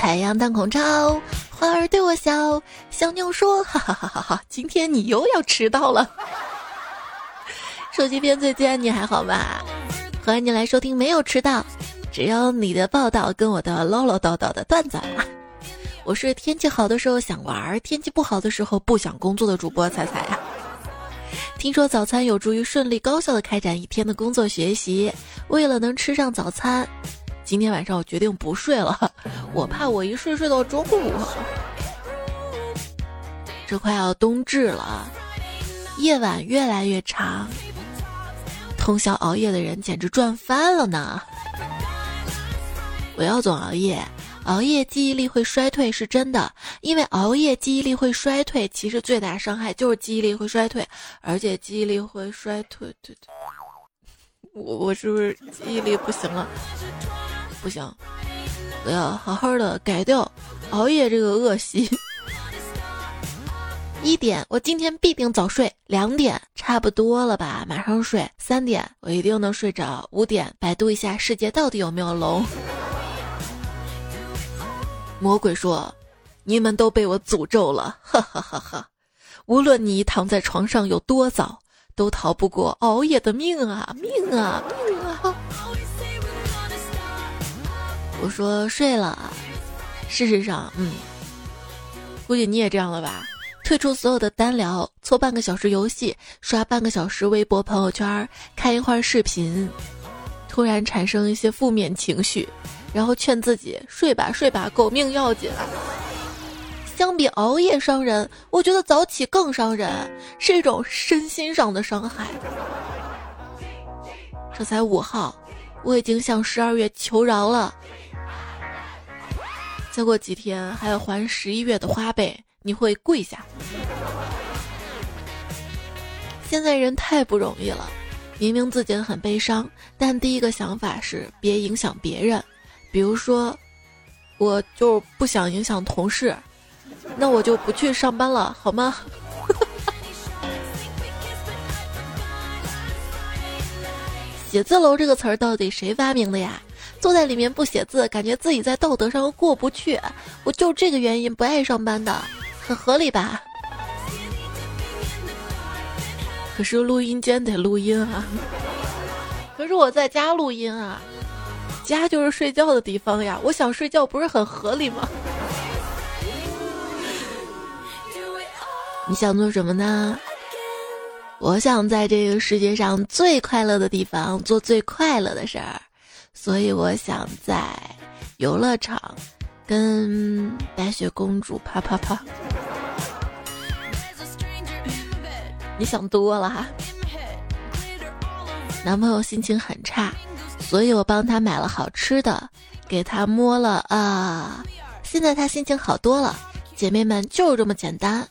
太阳当空照，花儿对我笑。小妞说：“哈哈哈哈哈，今天你又要迟到了。”手机边最近，你还好吧？欢迎你来收听，没有迟到，只有你的报道跟我的唠唠叨叨的段子。我是天气好的时候想玩，天气不好的时候不想工作的主播彩彩呀。听说早餐有助于顺利高效的开展一天的工作学习，为了能吃上早餐，今天晚上我决定不睡了，我怕我一睡睡到中午。这快要冬至了，夜晚越来越长。通宵熬夜的人简直赚翻了呢！不要总熬夜，熬夜记忆力会衰退是真的。因为熬夜记忆力会衰退，其实最大伤害就是记忆力会衰退，而且记忆力会衰退。对对，我我是不是记忆力不行了？不行，我要好好的改掉熬夜这个恶习。一点，我今天必定早睡。两点，差不多了吧，马上睡。三点，我一定能睡着。五点，百度一下世界到底有没有龙。魔鬼说：“你们都被我诅咒了，哈哈哈哈！无论你躺在床上有多早，都逃不过熬夜的命啊，命啊，命啊！”我说睡了，事实上，嗯，估计你也这样了吧。退出所有的单聊，搓半个小时游戏，刷半个小时微博朋友圈，看一会儿视频，突然产生一些负面情绪，然后劝自己睡吧睡吧，狗命要紧。相比熬夜伤人，我觉得早起更伤人，是一种身心上的伤害。这才五号，我已经向十二月求饶了，再过几天还要还十一月的花呗。你会跪下。现在人太不容易了，明明自己很悲伤，但第一个想法是别影响别人。比如说，我就不想影响同事，那我就不去上班了，好吗？写字楼这个词儿到底谁发明的呀？坐在里面不写字，感觉自己在道德上过不去，我就这个原因不爱上班的。很合理吧？可是录音间得录音啊！可是我在家录音啊，家就是睡觉的地方呀！我想睡觉不是很合理吗？你想做什么呢？我想在这个世界上最快乐的地方做最快乐的事儿，所以我想在游乐场。跟白雪公主啪啪啪，你想多了哈。男朋友心情很差，所以我帮他买了好吃的，给他摸了啊。现在他心情好多了。姐妹们，就这么简单。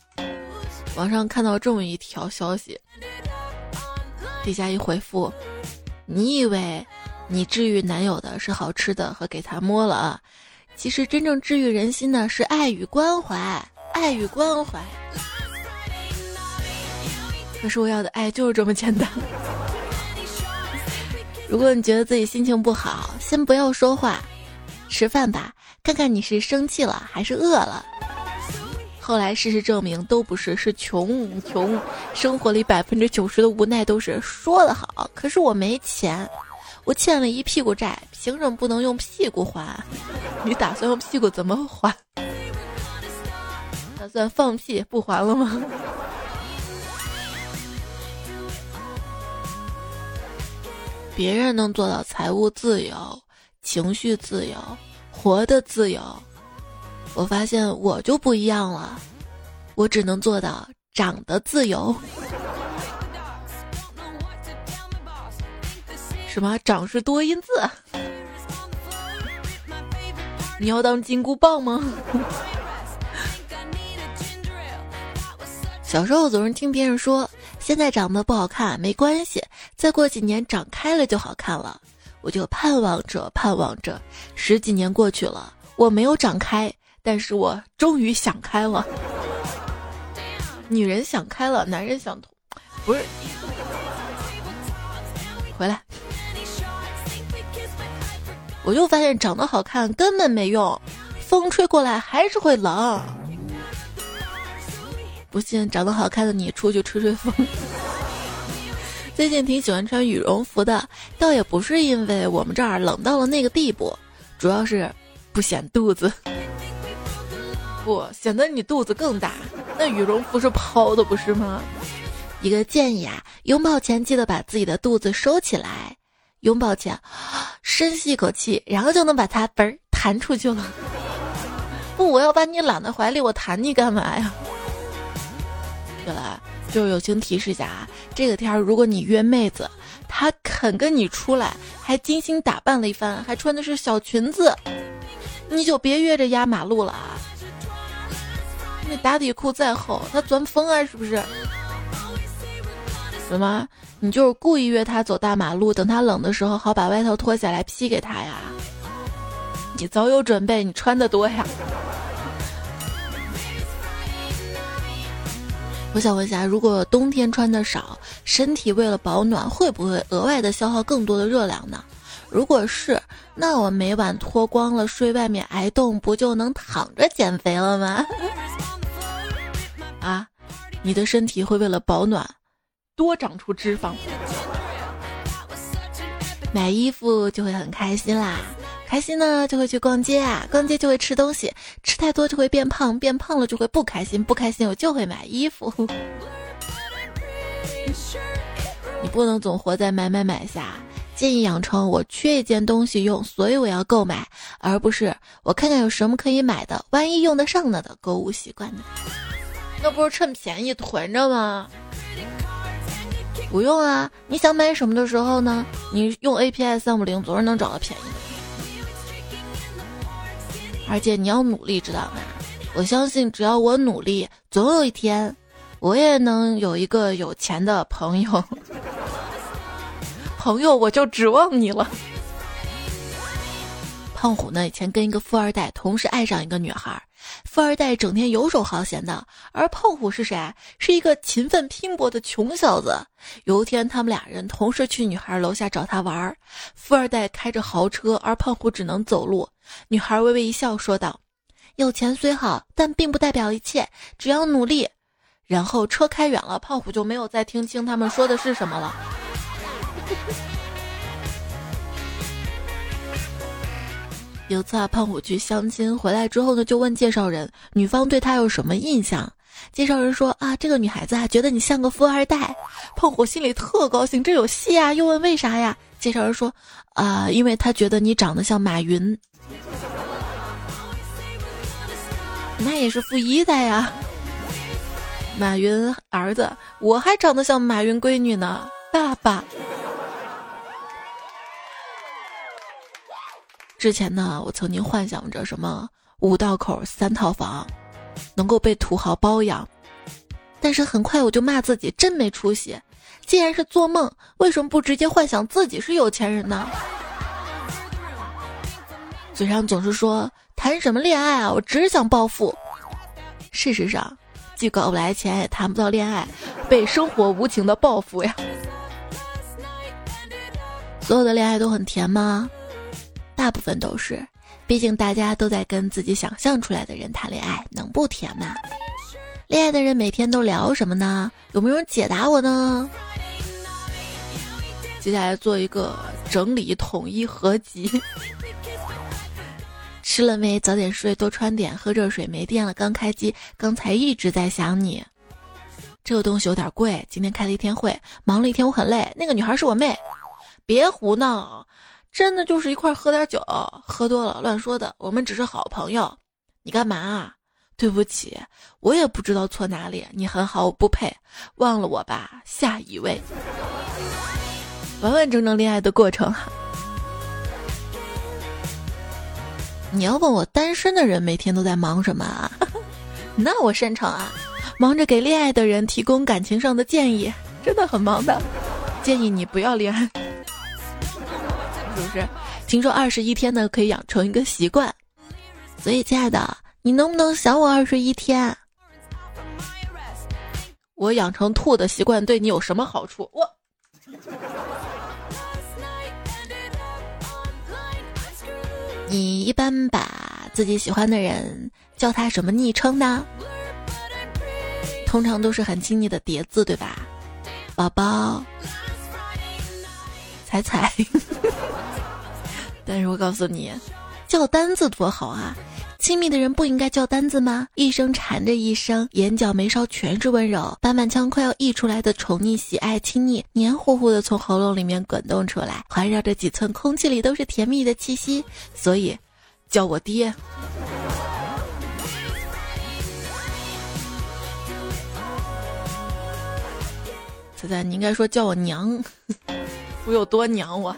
网上看到这么一条消息，底下一回复：你以为你治愈男友的是好吃的和给他摸了啊？其实真正治愈人心的是爱与关怀，爱与关怀。可是我要的爱就是这么简单。如果你觉得自己心情不好，先不要说话，吃饭吧，看看你是生气了还是饿了。后来事实证明都不是，是穷穷。生活里百分之九十的无奈都是说的好，可是我没钱。我欠了一屁股债，凭什么不能用屁股还？你打算用屁股怎么还？打算放屁不还了吗？别人能做到财务自由、情绪自由、活的自由，我发现我就不一样了，我只能做到长得自由。什么长是多音字？你要当金箍棒吗？小时候总是听别人说，现在长得不好看没关系，再过几年长开了就好看了。我就盼望着，盼望着。十几年过去了，我没有长开，但是我终于想开了。女人想开了，男人想通，不是？回来。我就发现长得好看根本没用，风吹过来还是会冷。不信，长得好看的你出去吹吹风。最近挺喜欢穿羽绒服的，倒也不是因为我们这儿冷到了那个地步，主要是不显肚子。不显得你肚子更大，那羽绒服是抛的不是吗？一个建议啊，拥抱前记得把自己的肚子收起来，拥抱前深吸一口气，然后就能把它嘣弹出去了。不，我要把你揽在怀里，我弹你干嘛呀？对了，就是友情提示一下啊，这个天儿如果你约妹子，她肯跟你出来，还精心打扮了一番，还穿的是小裙子，你就别约着压马路了啊！那打底裤再厚，她钻风啊，是不是？什么？你就是故意约他走大马路，等他冷的时候，好把外套脱下来披给他呀？你早有准备，你穿的多呀？我想问一下，如果冬天穿的少，身体为了保暖，会不会额外的消耗更多的热量呢？如果是，那我每晚脱光了睡外面挨冻，不就能躺着减肥了吗？啊，你的身体会为了保暖？多长出脂肪，买衣服就会很开心啦，开心呢就会去逛街啊，逛街就会吃东西，吃太多就会变胖，变胖了就会不开心，不开心我就会买衣服。你不能总活在买买买下，建议养成我缺一件东西用，所以我要购买，而不是我看看有什么可以买的，万一用得上了的购物习惯呢？那不是趁便宜囤着吗？不用啊！你想买什么的时候呢？你用 A P I 三五零总是能找到便宜的。而且你要努力，知道吗？我相信只要我努力，总有一天，我也能有一个有钱的朋友。朋友，我就指望你了。胖虎呢？以前跟一个富二代同时爱上一个女孩。富二代整天游手好闲的，而胖虎是谁？是一个勤奋拼搏的穷小子。有一天，他们俩人同时去女孩楼下找他玩。富二代开着豪车，而胖虎只能走路。女孩微微一笑，说道：“有钱虽好，但并不代表一切，只要努力。”然后车开远了，胖虎就没有再听清他们说的是什么了。有次啊，胖虎去相亲回来之后呢，就问介绍人，女方对他有什么印象？介绍人说啊，这个女孩子啊，觉得你像个富二代。胖虎心里特高兴，这有戏啊！又问为啥呀？介绍人说啊，因为他觉得你长得像马云，那也是富一代呀。马云儿子，我还长得像马云闺女呢，爸爸。之前呢，我曾经幻想着什么五道口三套房，能够被土豪包养，但是很快我就骂自己真没出息。既然是做梦，为什么不直接幻想自己是有钱人呢？嘴上总是说谈什么恋爱啊，我只想暴富。事实上，既搞不来钱，也谈不到恋爱，被生活无情的报复呀。所有的恋爱都很甜吗？大部分都是，毕竟大家都在跟自己想象出来的人谈恋爱，能不甜吗？恋爱的人每天都聊什么呢？有没有人解答我呢？接下来做一个整理、统一、合集。吃了没？早点睡，多穿点，喝热水。没电了，刚开机。刚才一直在想你。这个东西有点贵。今天开了一天会，忙了一天，我很累。那个女孩是我妹。别胡闹。真的就是一块喝点酒，喝多了乱说的。我们只是好朋友，你干嘛啊？对不起，我也不知道错哪里。你很好，我不配，忘了我吧。下一位，完完整整恋爱的过程。你要问我单身的人每天都在忙什么啊？那我擅长啊，忙着给恋爱的人提供感情上的建议，真的很忙的。建议你不要恋爱。是不是？听说二十一天呢可以养成一个习惯，所以亲爱的，你能不能想我二十一天？我养成吐的习惯对你有什么好处？我，你一般把自己喜欢的人叫他什么昵称呢？通常都是很亲昵的叠字，对吧？宝宝，彩彩。但是我告诉你，叫单字多好啊！亲密的人不应该叫单字吗？一声缠着一声，眼角眉梢全是温柔，板板腔快要溢出来的宠溺、喜爱、亲昵，黏糊糊的从喉咙里面滚动出来，环绕着几寸空气里都是甜蜜的气息。所以，叫我爹。仔仔，你应该说叫我娘，我有多娘我。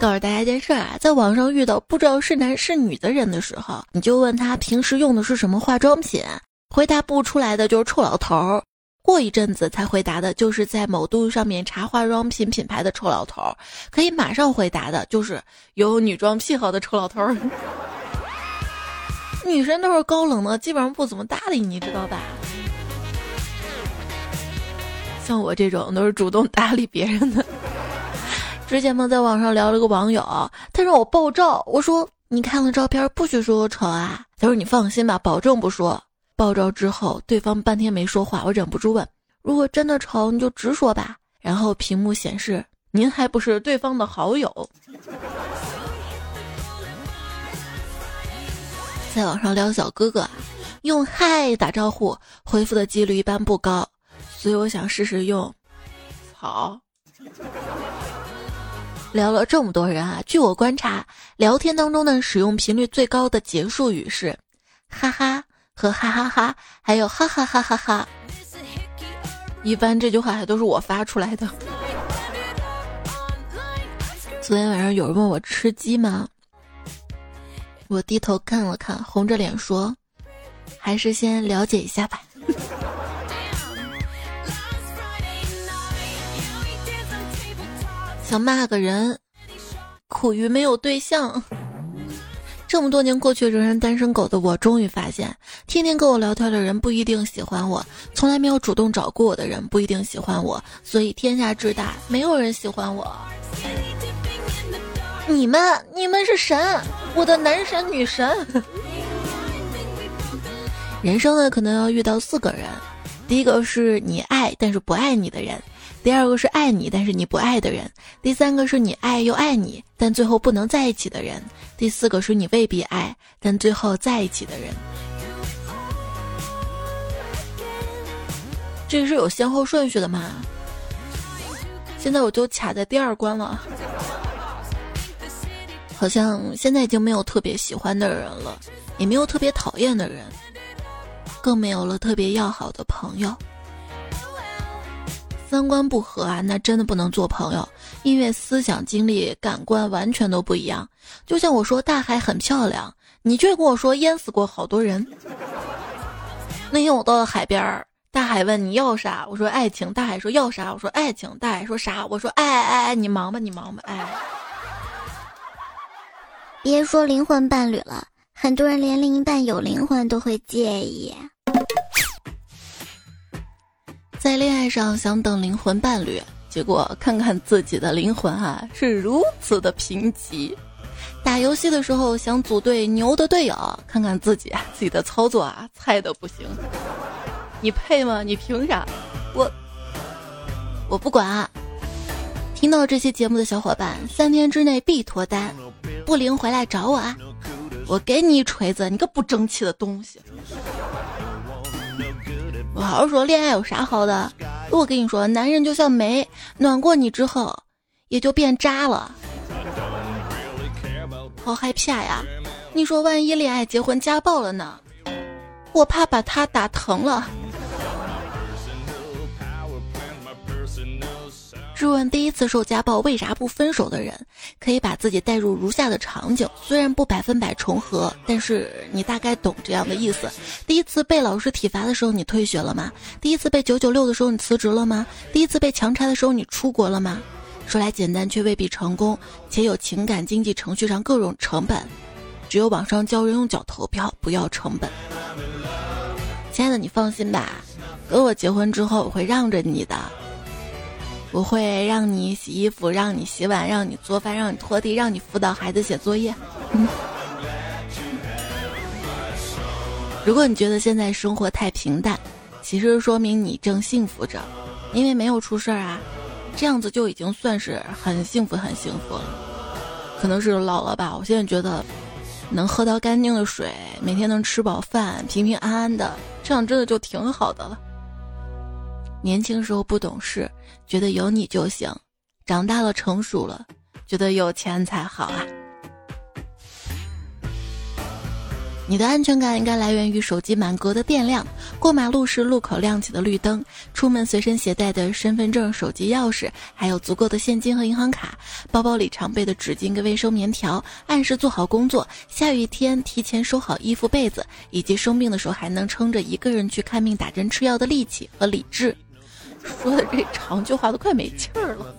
告诉大家一件事儿啊，在网上遇到不知道是男是女的人的时候，你就问他平时用的是什么化妆品，回答不出来的就是臭老头儿。过一阵子才回答的，就是在某度上面查化妆品品牌的臭老头儿。可以马上回答的，就是有女装癖好的臭老头儿。女生都是高冷的，基本上不怎么搭理你，知道吧？像我这种都是主动搭理别人的。之前嘛，在网上聊了个网友，他让我爆照，我说你看了照片不许说我丑啊。他说你放心吧，保证不说。爆照之后，对方半天没说话，我忍不住问：如果真的丑，你就直说吧。然后屏幕显示您还不是对方的好友。在网上聊小哥哥，用嗨打招呼回复的几率一般不高，所以我想试试用好。聊了这么多人啊，据我观察，聊天当中呢，使用频率最高的结束语是“哈哈”和“哈哈哈”，还有“哈哈哈哈哈”。一般这句话还都是我发出来的。昨天晚上有人问我吃鸡吗？我低头看了看，红着脸说：“还是先了解一下吧。”想骂个人，苦于没有对象。这么多年过去，仍然单身狗的我，终于发现，天天跟我聊天的人不一定喜欢我，从来没有主动找过我的人不一定喜欢我。所以天下之大，没有人喜欢我。你们，你们是神，我的男神女神。人生呢，可能要遇到四个人，第一个是你爱但是不爱你的人。第二个是爱你但是你不爱的人，第三个是你爱又爱你但最后不能在一起的人，第四个是你未必爱但最后在一起的人。这是有先后顺序的吗？现在我就卡在第二关了，好像现在已经没有特别喜欢的人了，也没有特别讨厌的人，更没有了特别要好的朋友。三观不合啊，那真的不能做朋友，因为思想、经历、感官完全都不一样。就像我说大海很漂亮，你却跟我说淹死过好多人。那天我到了海边儿，大海问你要啥，我说爱情。大海说要啥，我说爱情。大海说啥，我说爱爱爱，你忙吧，你忙吧，哎。别说灵魂伴侣了，很多人连另一半有灵魂都会介意。在恋爱上想等灵魂伴侣，结果看看自己的灵魂啊，是如此的贫瘠。打游戏的时候想组队牛的队友，看看自己自己的操作啊，菜的不行。你配吗？你凭啥？我我不管啊。听到这期节目的小伙伴，三天之内必脱单，不灵回来找我啊！我给你一锤子，你个不争气的东西！我好好说，恋爱有啥好的？我跟你说，男人就像煤，暖过你之后，也就变渣了。好害怕呀！你说万一恋爱结婚家暴了呢？我怕把他打疼了。试问第一次受家暴为啥不分手的人，可以把自己带入如下的场景，虽然不百分百重合，但是你大概懂这样的意思。第一次被老师体罚的时候，你退学了吗？第一次被九九六的时候，你辞职了吗？第一次被强拆的时候，你出国了吗？说来简单，却未必成功，且有情感、经济、程序上各种成本。只有网上教人用脚投票，不要成本。亲爱的，你放心吧，等我结婚之后，我会让着你的。我会让你洗衣服让你洗碗让你做饭让你拖地让你辅导孩子写作业。如果你觉得现在生活太平淡其实说明你正幸福着因为没有出事儿啊这样子就已经算是很幸福很幸福了。可能是老了吧我现在觉得能喝到干净的水每天能吃饱饭平平安安的这样真的就挺好的了。年轻时候不懂事，觉得有你就行；长大了成熟了，觉得有钱才好啊。你的安全感应该来源于手机满格的电量，过马路时路口亮起的绿灯，出门随身携带的身份证、手机钥匙，还有足够的现金和银行卡，包包里常备的纸巾跟卫生棉条，按时做好工作，下雨天提前收好衣服被子，以及生病的时候还能撑着一个人去看病打针吃药的力气和理智。说的这长句话都快没气儿了。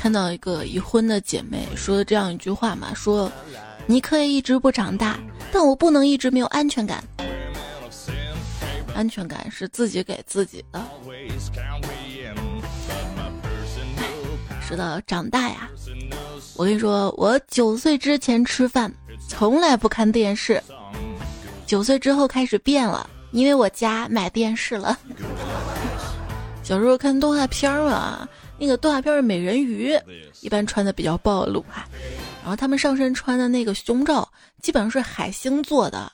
看到一个已婚的姐妹说的这样一句话嘛，说：“你可以一直不长大，但我不能一直没有安全感。安全感是自己给自己的。”说到长大呀，我跟你说，我九岁之前吃饭从来不看电视，九岁之后开始变了，因为我家买电视了。小时候看动画片嘛。那个动画片是美人鱼，一般穿的比较暴露哈，然后他们上身穿的那个胸罩，基本上是海星做的。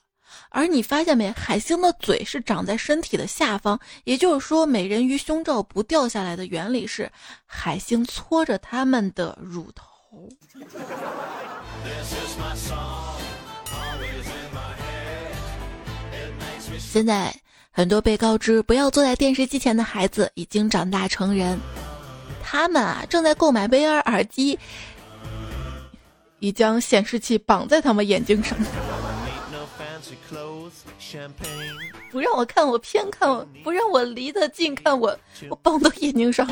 而你发现没，海星的嘴是长在身体的下方，也就是说，美人鱼胸罩不掉下来的原理是海星搓着他们的乳头。This is my song. 现在很多被告知不要坐在电视机前的孩子已经长大成人。他们啊，正在购买 VR 耳机，已将显示器绑在他们眼睛上。不让我看，我偏看；我不让我离得近看，我我绑到眼睛上。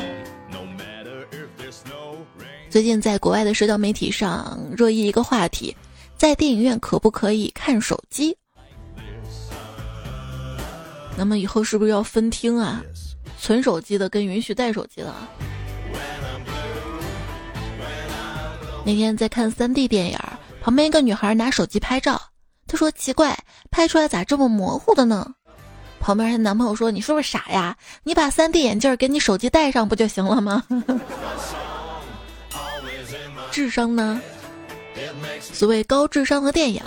最近在国外的社交媒体上热议一个话题：在电影院可不可以看手机？那么以后是不是要分厅啊？存手机的跟允许带手机的？那天在看三 D 电影，旁边一个女孩拿手机拍照，她说：“奇怪，拍出来咋这么模糊的呢？”旁边她男朋友说：“你是不是傻呀？你把三 D 眼镜给你手机戴上不就行了吗？”智商呢？所谓高智商的电影，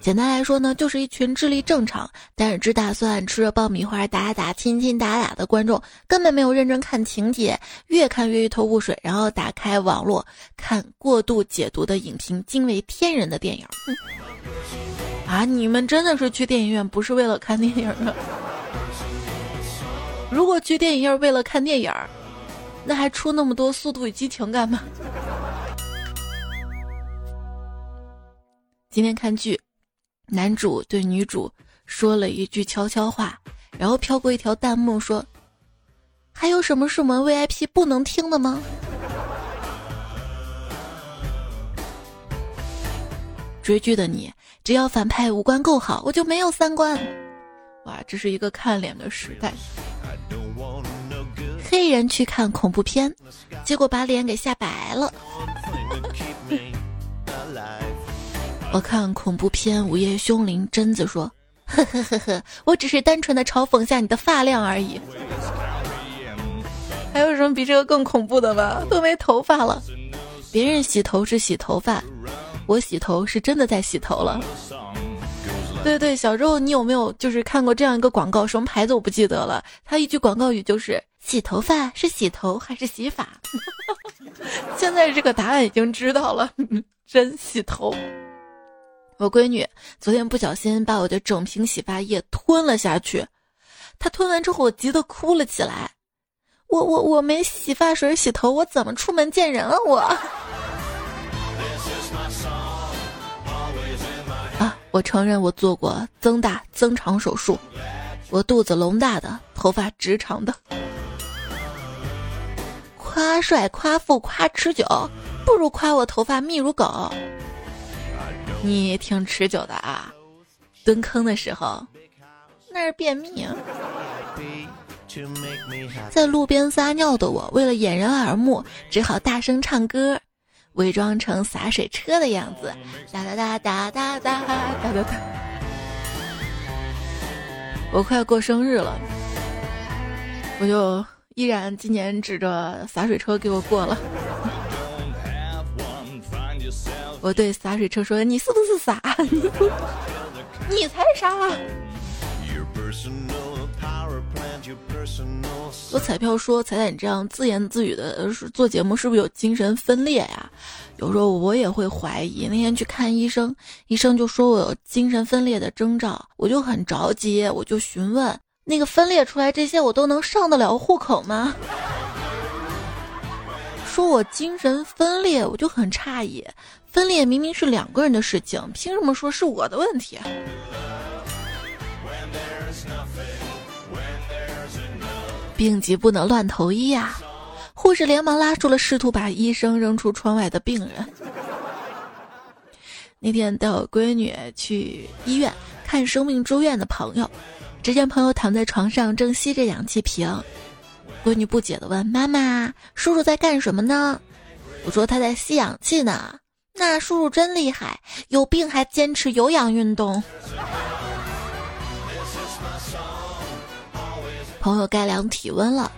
简单来说呢，就是一群智力正常，但是只打算吃着爆米花打打亲亲打打的观众，根本没有认真看情节，越看越一头雾水，然后打开网络看过度解读的影评，惊为天人的电影。啊，你们真的是去电影院不是为了看电影的？如果去电影院为了看电影，那还出那么多《速度与激情》干嘛？今天看剧，男主对女主说了一句悄悄话，然后飘过一条弹幕说：“还有什么是我们 VIP 不能听的吗？”追剧的你，只要反派五官够好，我就没有三观。哇，这是一个看脸的时代。黑人去看恐怖片，结果把脸给吓白了。我看恐怖片《午夜凶铃》，贞子说：“呵呵呵呵，我只是单纯的嘲讽下你的发量而已。”还有什么比这个更恐怖的吗？都没头发了，别人洗头是洗头发，我洗头是真的在洗头了。对对，小时候你有没有就是看过这样一个广告？什么牌子我不记得了。它一句广告语就是：“洗头发是洗头还是洗发？”现在这个答案已经知道了，真洗头。我闺女昨天不小心把我的整瓶洗发液吞了下去，她吞完之后，我急得哭了起来。我我我没洗发水洗头，我怎么出门见人啊？我 啊，我承认我做过增大增长手术，我肚子隆大的，头发直长的。夸帅夸富夸持久，不如夸我头发密如狗。你挺持久的啊，蹲坑的时候那是便秘啊。在路边撒尿的我，为了掩人耳目，只好大声唱歌。伪装成洒水车的样子，哒哒哒哒哒哒哒哒哒。我快过生日了，我就依然今年指着洒水车给我过了。我对洒水车说：“你是不是傻？你才傻！”我彩票说：“彩彩，你这样自言自语的做节目，是不是有精神分裂呀？”有时候我也会怀疑。那天去看医生，医生就说我有精神分裂的征兆，我就很着急，我就询问那个分裂出来这些，我都能上得了户口吗？说我精神分裂，我就很诧异。分裂明明是两个人的事情，凭什么说是我的问题？病急不能乱投医呀！护士连忙拉住了试图把医生扔出窗外的病人。那天带我闺女去医院看生病住院的朋友，只见朋友躺在床上正吸着氧气瓶。闺女不解地问：“妈妈，叔叔在干什么呢？”我说：“他在吸氧气呢。”那叔叔真厉害，有病还坚持有氧运动。朋友该量体温了，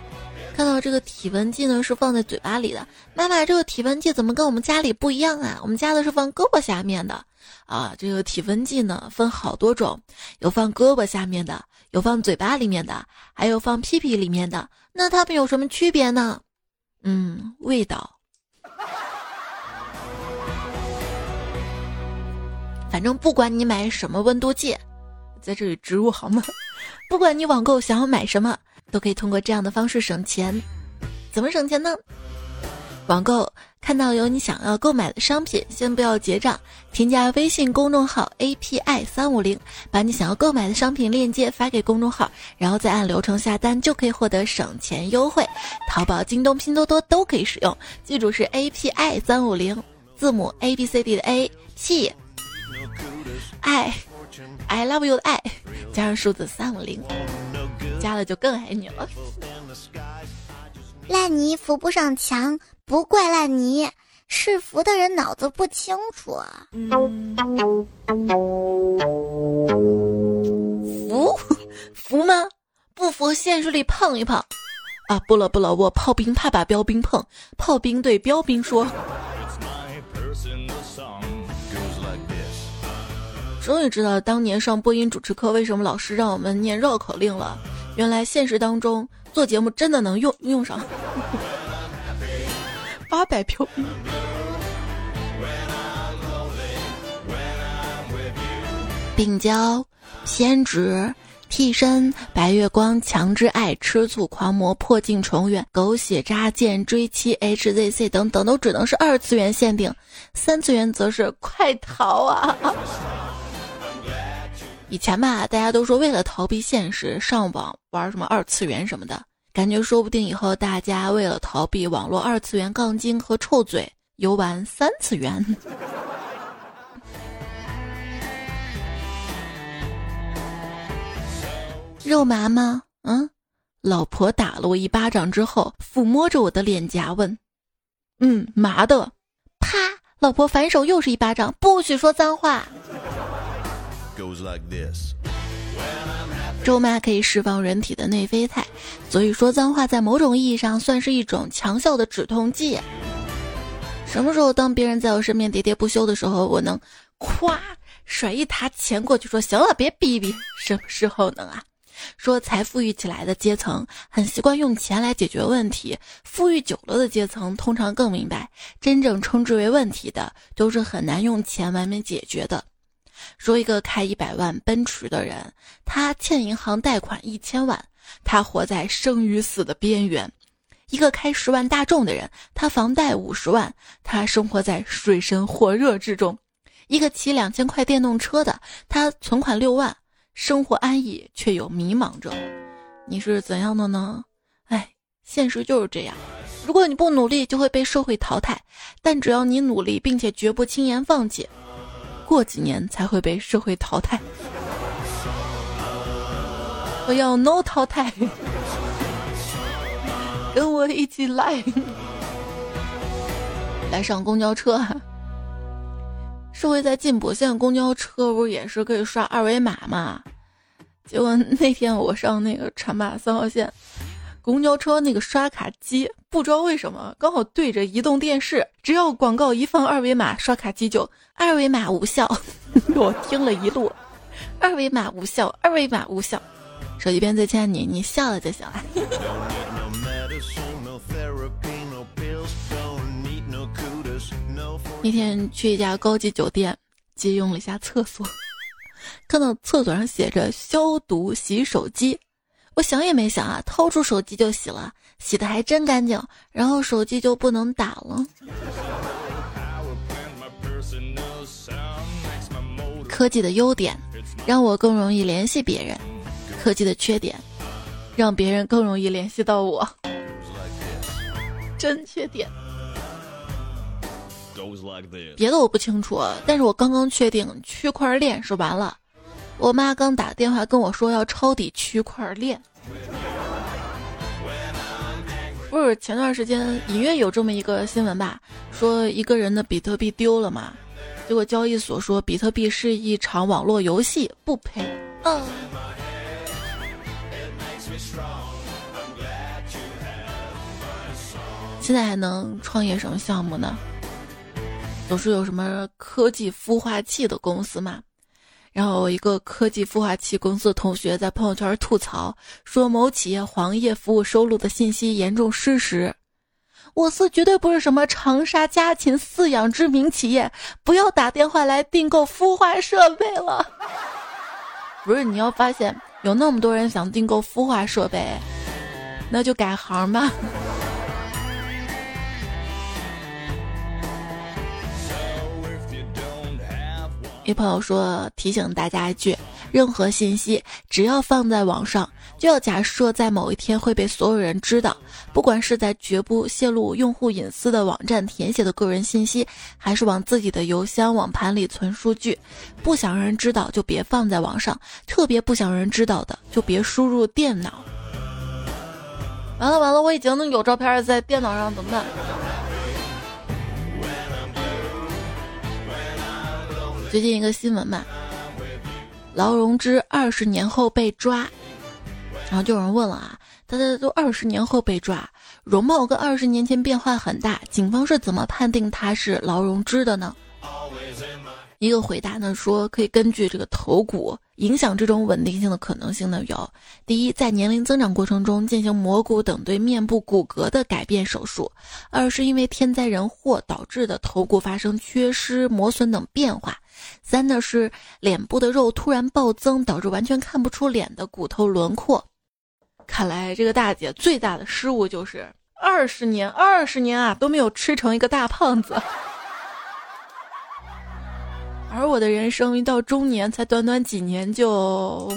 看到这个体温计呢是放在嘴巴里的。妈妈，这个体温计怎么跟我们家里不一样啊？我们家的是放胳膊下面的啊。这个体温计呢分好多种，有放胳膊下面的，有放嘴巴里面的，还有放屁屁里面的。那它们有什么区别呢？嗯，味道。反正不管你买什么温度计，在这里植入好吗？不管你网购想要买什么，都可以通过这样的方式省钱。怎么省钱呢？网购看到有你想要购买的商品，先不要结账，添加微信公众号 API 三五零，把你想要购买的商品链接发给公众号，然后再按流程下单，就可以获得省钱优惠。淘宝、京东、拼多多都可以使用，记住是 API 三五零，字母 A B C D 的 A P。爱，I love you 的爱，加上数字三五零，加了就更爱你了。烂泥扶不上墙，不怪烂泥，是扶的人脑子不清楚。服服吗？不服，现实里碰一碰。啊，不了不了，我炮兵怕把标兵碰。炮兵对标兵说。终于知道当年上播音主持课为什么老师让我们念绕口令了。原来现实当中做节目真的能用用上。八百票。病娇、偏执、替身、白月光、强制爱、吃醋、狂魔、破镜重圆、狗血渣剑、追妻、HZC 等等，都只能是二次元限定，三次元则是快逃啊！以前吧，大家都说为了逃避现实，上网玩什么二次元什么的，感觉说不定以后大家为了逃避网络二次元杠精和臭嘴，游玩三次元。肉麻吗？嗯，老婆打了我一巴掌之后，抚摸着我的脸颊问：“嗯，麻的。”啪，老婆反手又是一巴掌，不许说脏话。咒骂可以释放人体的内啡肽，所以说脏话在某种意义上算是一种强效的止痛剂。什么时候当别人在我身边喋喋不休的时候，我能夸甩一沓钱过去说行了，别逼逼。什么时候能啊？说才富裕起来的阶层很习惯用钱来解决问题，富裕久了的阶层通常更明白，真正称之为问题的都是很难用钱完美解决的。说一个开一百万奔驰的人，他欠银行贷款一千万，他活在生与死的边缘；一个开十万大众的人，他房贷五十万，他生活在水深火热之中；一个骑两千块电动车的，他存款六万，生活安逸却又迷茫着。你是怎样的呢？哎，现实就是这样。如果你不努力，就会被社会淘汰；但只要你努力，并且绝不轻言放弃。过几年才会被社会淘汰。我要 no 淘汰，跟我一起来。来上公交车。社会在进步，现在公交车不是也是可以刷二维码吗？结果那天我上那个浐灞三号线，公交车那个刷卡机不知道为什么刚好对着移动电视，只要广告一放二维码，刷卡机就二维码无效。我听了一路，二维码无效，二维码无效。手机边最亲爱的你，你笑了就行了。那天去一家高级酒店，借用了一下厕所，看到厕所上写着“消毒洗手机”，我想也没想啊，掏出手机就洗了，洗的还真干净，然后手机就不能打了。科技的优点，让我更容易联系别人。科技的缺点，让别人更容易联系到我。真缺点。别的我不清楚，但是我刚刚确定区块链是完了。我妈刚打电话跟我说要抄底区块链。不是前段时间隐约有这么一个新闻吧，说一个人的比特币丢了嘛，结果交易所说比特币是一场网络游戏，不赔。嗯。现在还能创业什么项目呢？总是有什么科技孵化器的公司嘛？然后一个科技孵化器公司的同学在朋友圈吐槽说，某企业黄页服务收录的信息严重失实。我司绝对不是什么长沙家禽饲养知名企业，不要打电话来订购孵化设备了。不是，你要发现有那么多人想订购孵化设备，那就改行吧。一朋友说提醒大家一句：任何信息只要放在网上，就要假设在某一天会被所有人知道。不管是在绝不泄露用户隐私的网站填写的个人信息，还是往自己的邮箱网盘里存数据，不想让人知道就别放在网上。特别不想让人知道的，就别输入电脑。完了完了，我已经有照片在电脑上，怎么办？最近一个新闻嘛，劳荣枝二十年后被抓，然后就有人问了啊，大家都二十年后被抓，容貌跟二十年前变化很大，警方是怎么判定他是劳荣枝的呢？一个回答呢说，可以根据这个头骨影响这种稳定性的可能性呢有：第一，在年龄增长过程中进行磨骨等对面部骨骼的改变手术；二是因为天灾人祸导致的头骨发生缺失、磨损等变化；三呢是脸部的肉突然暴增，导致完全看不出脸的骨头轮廓。看来这个大姐最大的失误就是二十年，二十年啊都没有吃成一个大胖子。而我的人生一到中年，才短短几年就……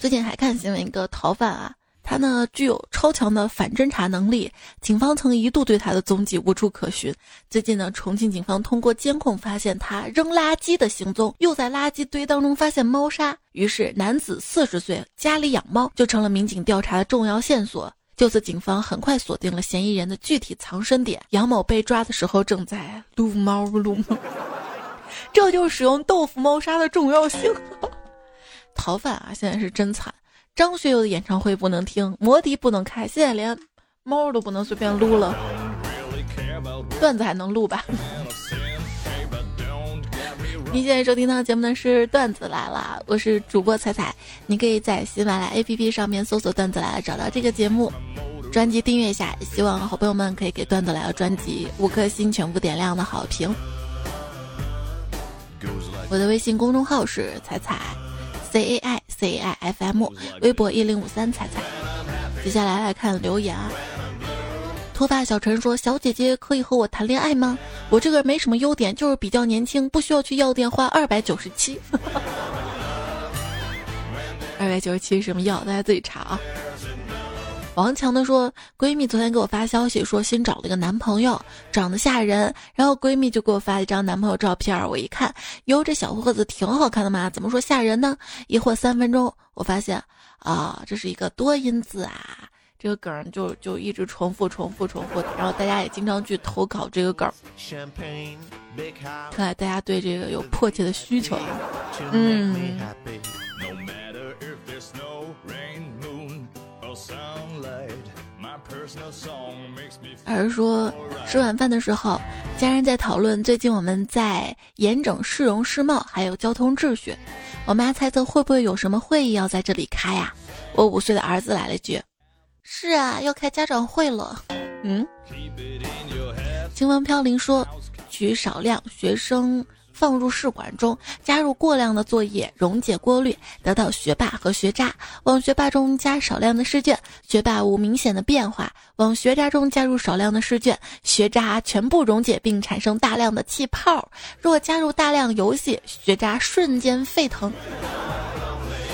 最近还看新闻，一个逃犯啊，他呢具有超强的反侦查能力，警方曾一度对他的踪迹无处可寻。最近呢，重庆警方通过监控发现他扔垃圾的行踪，又在垃圾堆当中发现猫砂，于是男子四十岁，家里养猫，就成了民警调查的重要线索。就此，警方很快锁定了嫌疑人的具体藏身点。杨某被抓的时候正在撸猫撸猫，这就是使用豆腐猫砂的重要性。逃犯啊，现在是真惨！张学友的演唱会不能听，摩的不能开，现在连猫都不能随便撸了。段子还能录吧？您现在收听到的节目呢是段子来了，我是主播彩彩，你可以在喜马拉雅 APP 上面搜索段子来了找到这个节目，专辑订阅一下，希望好朋友们可以给段子来了专辑五颗星全部点亮的好评。我的微信公众号是彩彩，C A I C A I F M，微博一零五三彩彩。接下来来看留言啊。脱发小陈说：“小姐姐可以和我谈恋爱吗？我这个人没什么优点，就是比较年轻，不需要去药店花二百九十七。二百九十七是什么药？大家自己查啊。”王强的说：“闺蜜昨天给我发消息说新找了一个男朋友，长得吓人。然后闺蜜就给我发了一张男朋友照片，我一看，哟，这小伙子挺好看的嘛，怎么说吓人呢？一晃三分钟，我发现啊，这是一个多音字啊。”这个梗就就一直重复重复重复的，然后大家也经常去投稿这个梗，看来大家对这个有迫切的需求啊。嗯。而说吃晚饭的时候，家人在讨论最近我们在严整市容市貌，还有交通秩序。我妈猜测会不会有什么会议要在这里开呀？我五岁的儿子来了句：“是啊，要开家长会了。”嗯。清风飘零说：“取少量学生。”放入试管中，加入过量的作业溶解过滤，得到学霸和学渣。往学霸中加少量的试卷，学霸无明显的变化；往学渣中加入少量的试卷，学渣全部溶解并产生大量的气泡。若加入大量游戏，学渣瞬间沸腾。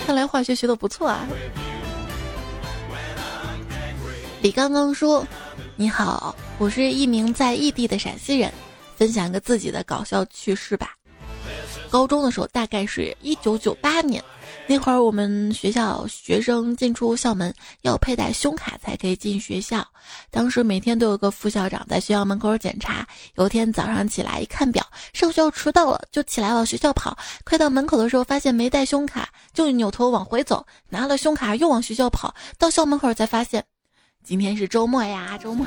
看来化学学的不错啊！李刚刚说：“你好，我是一名在异地的陕西人。”分享一个自己的搞笑趣事吧。高中的时候，大概是一九九八年，那会儿我们学校学生进出校门要佩戴胸卡才可以进学校。当时每天都有个副校长在学校门口检查。有天早上起来一看表，上学校迟到了，就起来往学校跑。快到门口的时候，发现没带胸卡，就扭头往回走，拿了胸卡又往学校跑。到校门口才发现，今天是周末呀，周末。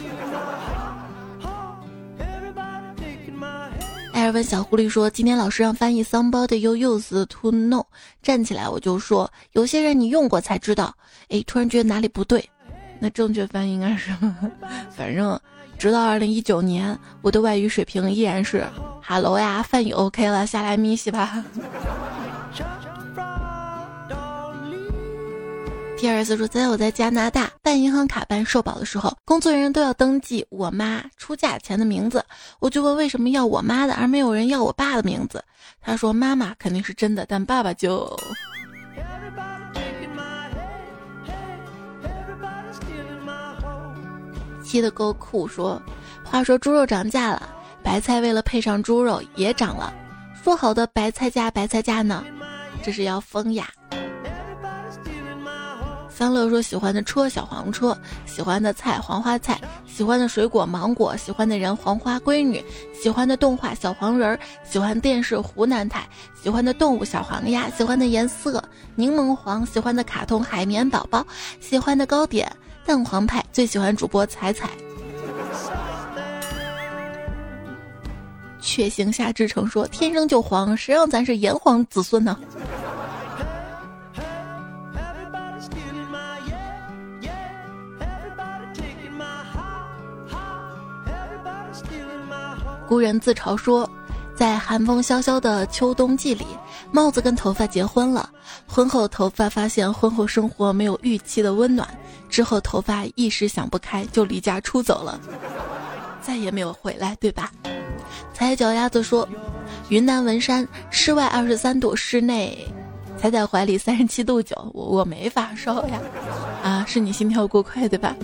艾尔文小狐狸说：“今天老师让翻译 ‘somebody you used to know’，站起来我就说，有些人你用过才知道。哎，突然觉得哪里不对，那正确翻译应该是，反正直到二零一九年，我的外语水平依然是 ‘hello’ 呀，翻译 OK 了，下来咪西吧。”皮尔斯说：“在我在加拿大办银行卡办社保的时候，工作人员都要登记我妈出嫁前的名字。我就问为什么要我妈的，而没有人要我爸的名字。他说妈妈肯定是真的，但爸爸就……气的够酷。说，话说猪肉涨价了，白菜为了配上猪肉也涨了。说好的白菜价白菜价呢？这是要疯呀！”三乐说：“喜欢的车小黄车，喜欢的菜黄花菜，喜欢的水果芒果，喜欢的人黄花闺女，喜欢的动画小黄人儿，喜欢电视湖南台，喜欢的动物小黄鸭，喜欢的颜色柠檬黄，喜欢的卡通海绵宝宝，喜欢的糕点蛋黄派，最喜欢主播彩彩。却行夏之城说：天生就黄，谁让咱是炎黄子孙呢？”古人自嘲说，在寒风萧萧的秋冬季里，帽子跟头发结婚了。婚后头发发现婚后生活没有预期的温暖，之后头发一时想不开就离家出走了，再也没有回来，对吧？踩脚丫子说，云南文山室外二十三度，室内踩在怀里三十七度九，我我没发烧呀，啊，是你心跳过快对吧？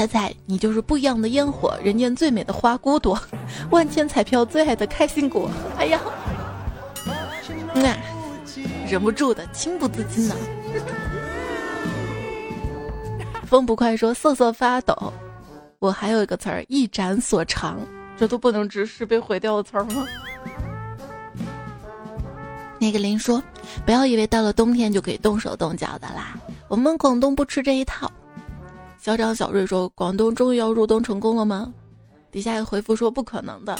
彩彩，你就是不一样的烟火，人间最美的花骨朵，万千彩票最爱的开心果。哎呀，那忍不住的情不自禁呢。风不快说瑟瑟发抖。我还有一个词儿一展所长，这都不能直视被毁掉的词儿吗？那个林说，不要以为到了冬天就可以动手动脚的啦，我们广东不吃这一套。小张小瑞说：“广东终于要入冬成功了吗？”底下一回复说：“不可能的，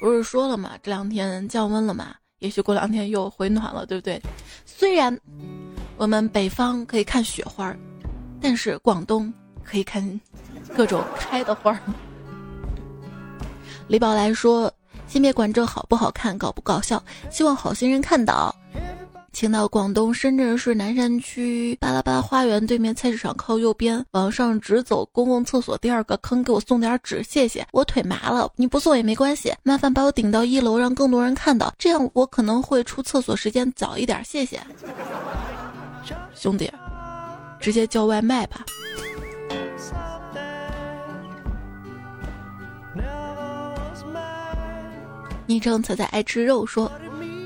不是说了吗？这两天降温了嘛，也许过两天又回暖了，对不对？虽然我们北方可以看雪花，但是广东可以看各种开的花。”李宝来说：“先别管这好不好看，搞不搞笑，希望好心人看到。”请到广东深圳市南山区巴拉巴花园对面菜市场靠右边，往上直走，公共厕所第二个坑，给我送点纸，谢谢。我腿麻了，你不送也没关系，麻烦把我顶到一楼，让更多人看到，这样我可能会出厕所时间早一点，谢谢。兄弟，直接叫外卖吧。昵称彩彩爱吃肉说。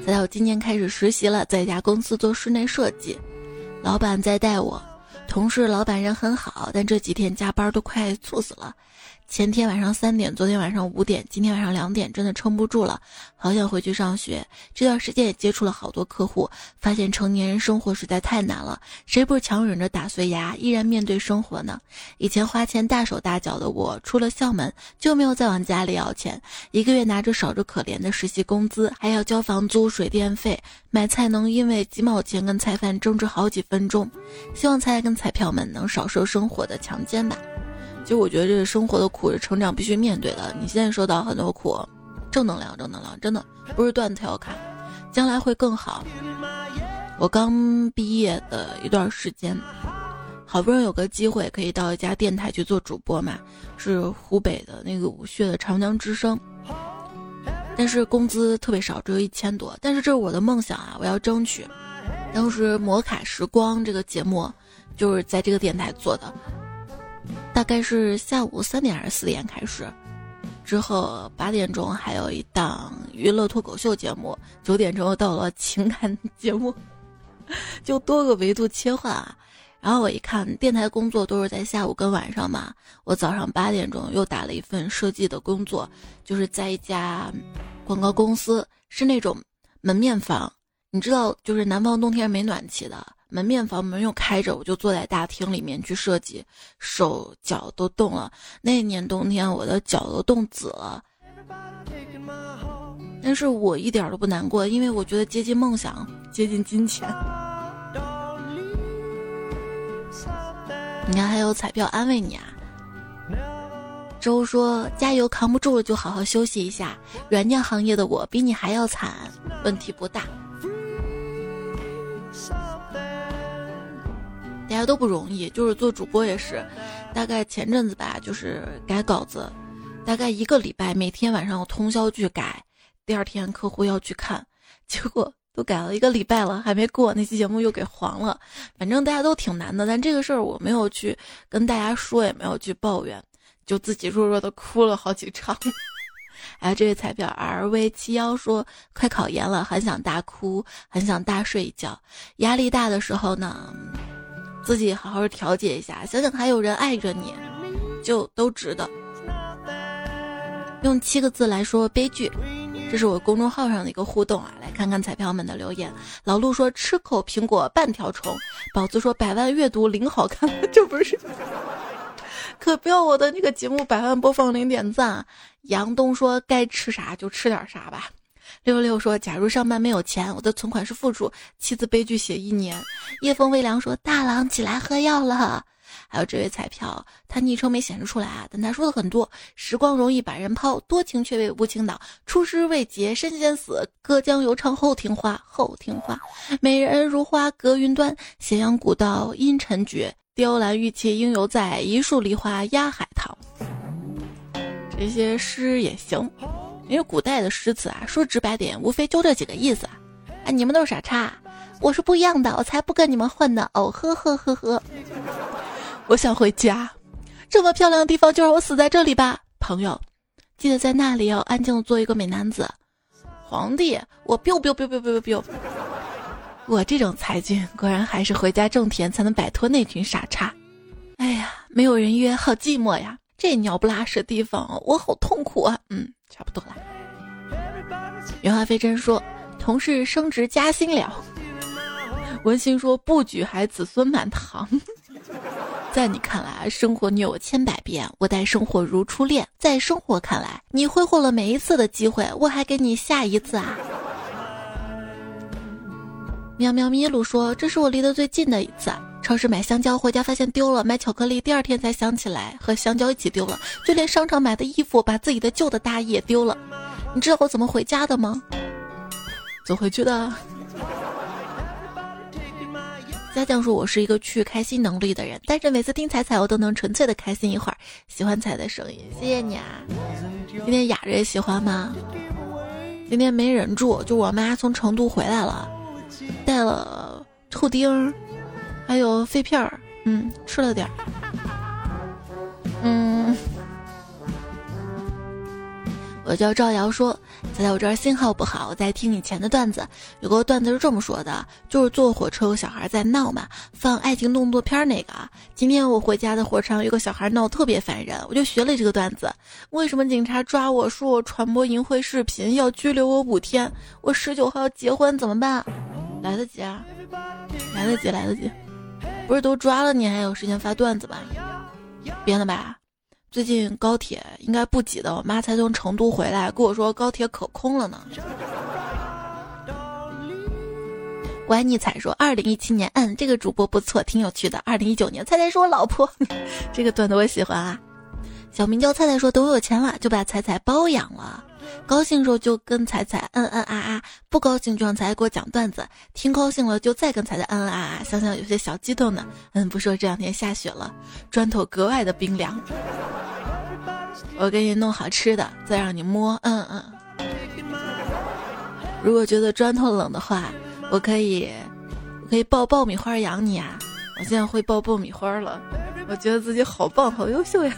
再到今年开始实习了，在一家公司做室内设计，老板在带我，同事老板人很好，但这几天加班都快猝死了。前天晚上三点，昨天晚上五点，今天晚上两点，真的撑不住了，好想回去上学。这段时间也接触了好多客户，发现成年人生活实在太难了。谁不是强忍着打碎牙，依然面对生活呢？以前花钱大手大脚的我，出了校门就没有再往家里要钱，一个月拿着少着可怜的实习工资，还要交房租、水电费，买菜能因为几毛钱跟菜贩争执好几分钟。希望菜跟彩票们能少受生活的强奸吧。其实我觉得这个生活的苦是成长必须面对的。你现在受到很多苦，正能量，正能量，真的不是段子调侃，将来会更好。我刚毕业的一段时间，好不容易有个机会可以到一家电台去做主播嘛，是湖北的那个武穴的长江之声，但是工资特别少，只有一千多。但是这是我的梦想啊，我要争取。当时摩卡时光这个节目就是在这个电台做的。大概是下午三点还是四点开始，之后八点钟还有一档娱乐脱口秀节目，九点钟又到了情感节目，就多个维度切换啊。然后我一看，电台工作都是在下午跟晚上嘛，我早上八点钟又打了一份设计的工作，就是在一家广告公司，是那种门面房，你知道，就是南方冬天没暖气的。门面房门又开着，我就坐在大厅里面去设计，手脚都冻了。那年冬天，我的脚都冻紫了。但是我一点都不难过，因为我觉得接近梦想，接近金钱。你看，还有彩票安慰你啊。周说：“加油，扛不住了就好好休息一下。”软件行业的我比你还要惨，问题不大。大家都不容易，就是做主播也是，大概前阵子吧，就是改稿子，大概一个礼拜，每天晚上通宵去改，第二天客户要去看，结果都改了一个礼拜了，还没过，那期节目又给黄了。反正大家都挺难的，但这个事儿我没有去跟大家说，也没有去抱怨，就自己弱弱的哭了好几场。哎，这位彩票 R V 七幺说，快考研了，很想大哭，很想大睡一觉，压力大的时候呢。自己好好调节一下，想想还有人爱着你，就都值得。用七个字来说悲剧，这是我公众号上的一个互动啊，来看看彩票们的留言。老陆说吃口苹果半条虫，宝子说百万阅读零好看，这不是？可不要我的那个节目百万播放零点赞。啊杨东说该吃啥就吃点啥吧。六六说：“假如上班没有钱，我的存款是负数。”妻子悲剧写一年。夜风微凉说：“大郎起来喝药了。”还有这位彩票，他昵称没显示出来啊，但他说的很多。时光容易把人抛，多情却为无情倒。出师未捷身先死，隔江犹唱后庭花。后庭花，美人如花隔云端。咸阳古道阴沉绝，雕栏玉砌应犹在。一树梨花压海棠。这些诗也行。因为古代的诗词啊，说直白点，无非就这几个意思啊。哎，你们都是傻叉，我是不一样的，我才不跟你们混呢。哦呵呵呵呵，我想回家，这么漂亮的地方就让我死在这里吧。朋友，记得在那里要安静的做一个美男子。皇帝，我 biu biu biu biu biu biu，我这种才俊果然还是回家种田才能摆脱那群傻叉。哎呀，没有人约，好寂寞呀。这鸟不拉屎地方，我好痛苦啊！嗯，差不多了。袁华飞真说，同事升职加薪了。文心说，不举还子孙满堂。在你看来，生活虐我千百遍，我待生活如初恋。在生活看来，你挥霍了每一次的机会，我还给你下一次啊。喵喵咪噜说，这是我离得最近的一次。超市买香蕉，回家发现丢了；买巧克力，第二天才想起来和香蕉一起丢了。就连商场买的衣服，把自己的旧的大衣也丢了。你知道我怎么回家的吗？走回去的。家酱说：“我是一个去开心能力的人，但是每次听彩彩，我都能纯粹的开心一会儿。喜欢彩的声音，谢谢你啊！今天雅着也喜欢吗？今天没忍住，就我妈从成都回来了，带了兔丁儿。”还有肺片儿，嗯，吃了点儿，嗯。我叫赵瑶说，在我这儿信号不好，我在听以前的段子。有个段子是这么说的，就是坐火车有小孩在闹嘛，放爱情动作片那个啊。今天我回家的火车上有个小孩闹特别烦人，我就学了这个段子。为什么警察抓我说我传播淫秽视频要拘留我五天？我十九号要结婚怎么办？来得及啊，来得及，来得及。不是都抓了你还有时间发段子吧？编的吧？最近高铁应该不挤的，我妈才从成都回来，跟我说高铁可空了呢。我爱你彩说，二零一七年，嗯，这个主播不错，挺有趣的。二零一九年，菜菜是我老婆，这个段子我喜欢啊。小名叫菜菜说，等我有钱了，就把彩彩包养了。高兴时候就跟彩彩嗯嗯啊啊，不高兴就让彩彩给我讲段子。听高兴了就再跟彩彩嗯嗯啊啊，想想有些小激动呢。嗯，不说这两天下雪了，砖头格外的冰凉。我给你弄好吃的，再让你摸。嗯嗯。如果觉得砖头冷的话，我可以，我可以抱爆米花养你啊！我现在会爆爆米花了，我觉得自己好棒，好优秀呀！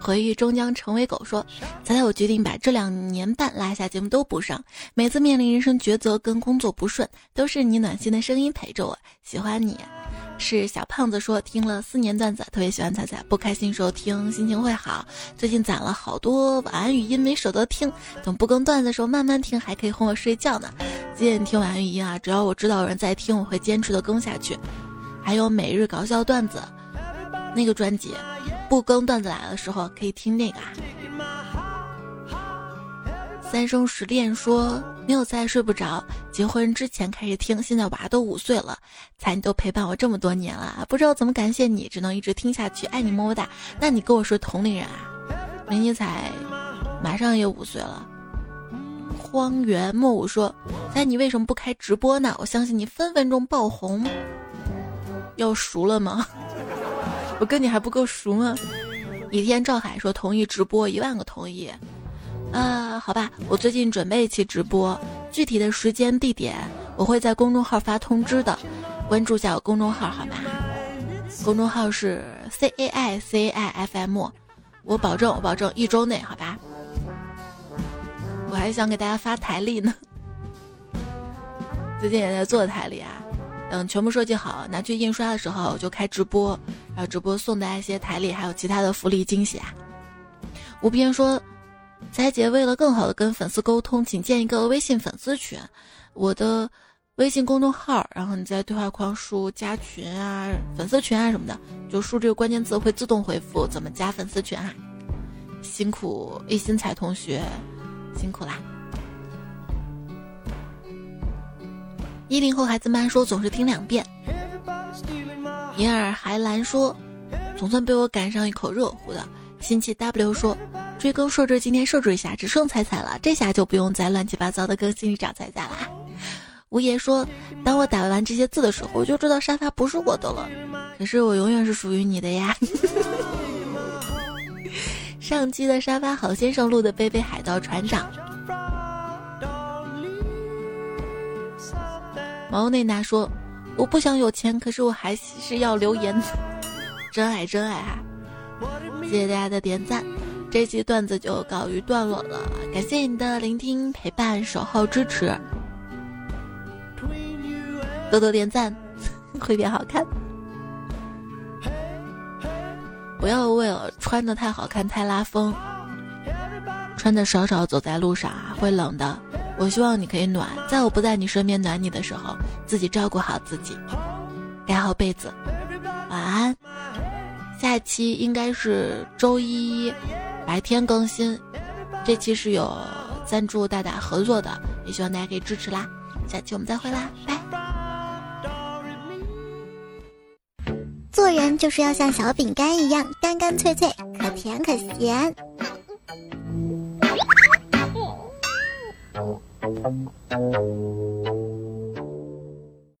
回忆终将成为狗。说，猜猜我决定把这两年半拉下节目都补上。每次面临人生抉择跟工作不顺，都是你暖心的声音陪着我。喜欢你，是小胖子说听了四年段子，特别喜欢彩彩。不开心时候听，心情会好。最近攒了好多晚安语音没舍得听，等不更段子的时候慢慢听，还可以哄我睡觉呢。记得听晚安语音啊，只要我知道有人在听，我会坚持的更下去。还有每日搞笑段子，那个专辑。不更段子来的时候可以听那个啊。三生石恋说没有菜睡不着，结婚之前开始听，现在娃都五岁了，才你都陪伴我这么多年了，不知道怎么感谢你，只能一直听下去，爱你么么哒。那你跟我说同龄人啊，美妮才马上也五岁了。荒原莫舞说，那，你为什么不开直播呢？我相信你分分钟爆红。要熟了吗？我跟你还不够熟吗？倚天赵海说同意直播一万个同意，啊，好吧，我最近准备一期直播，具体的时间地点我会在公众号发通知的，关注一下我公众号好吗？公众号是 C A I C A I F M，我保证我保证一周内好吧？我还想给大家发台历呢，最近也在做台历啊。等全部设计好，拿去印刷的时候就开直播，然后直播送大家一些台历，还有其他的福利惊喜啊！吴边说，彩姐为了更好的跟粉丝沟通，请建一个微信粉丝群，我的微信公众号，然后你在对话框输加群啊、粉丝群啊什么的，就输这个关键字会自动回复怎么加粉丝群啊！辛苦一心彩同学，辛苦啦！一零后孩子们说总是听两遍。银耳还蓝说，总算被我赶上一口热乎的。新奇 W 说，追更设置今天设置一下，只剩彩彩了，这下就不用再乱七八糟的更新里找彩彩啦。吴爷说，当我打完这些字的时候，我就知道沙发不是我的了。可是我永远是属于你的呀。上期的沙发好先生录的贝贝海盗船长。毛内娜说：“我不想有钱，可是我还是要留言。真爱，真爱啊！谢谢大家的点赞，这期段子就告一段落了。感谢你的聆听、陪伴、守候、支持，多多点赞 会变好看。不要为了穿的太好看太拉风，穿的少少走在路上啊，会冷的。”我希望你可以暖，在我不在你身边暖你的时候，自己照顾好自己，盖好被子，晚安。下期应该是周一白天更新，这期是有赞助大大合作的，也希望大家可以支持啦。下期我们再会啦，拜。做人就是要像小饼干一样干干脆脆，可甜可咸。Thank you.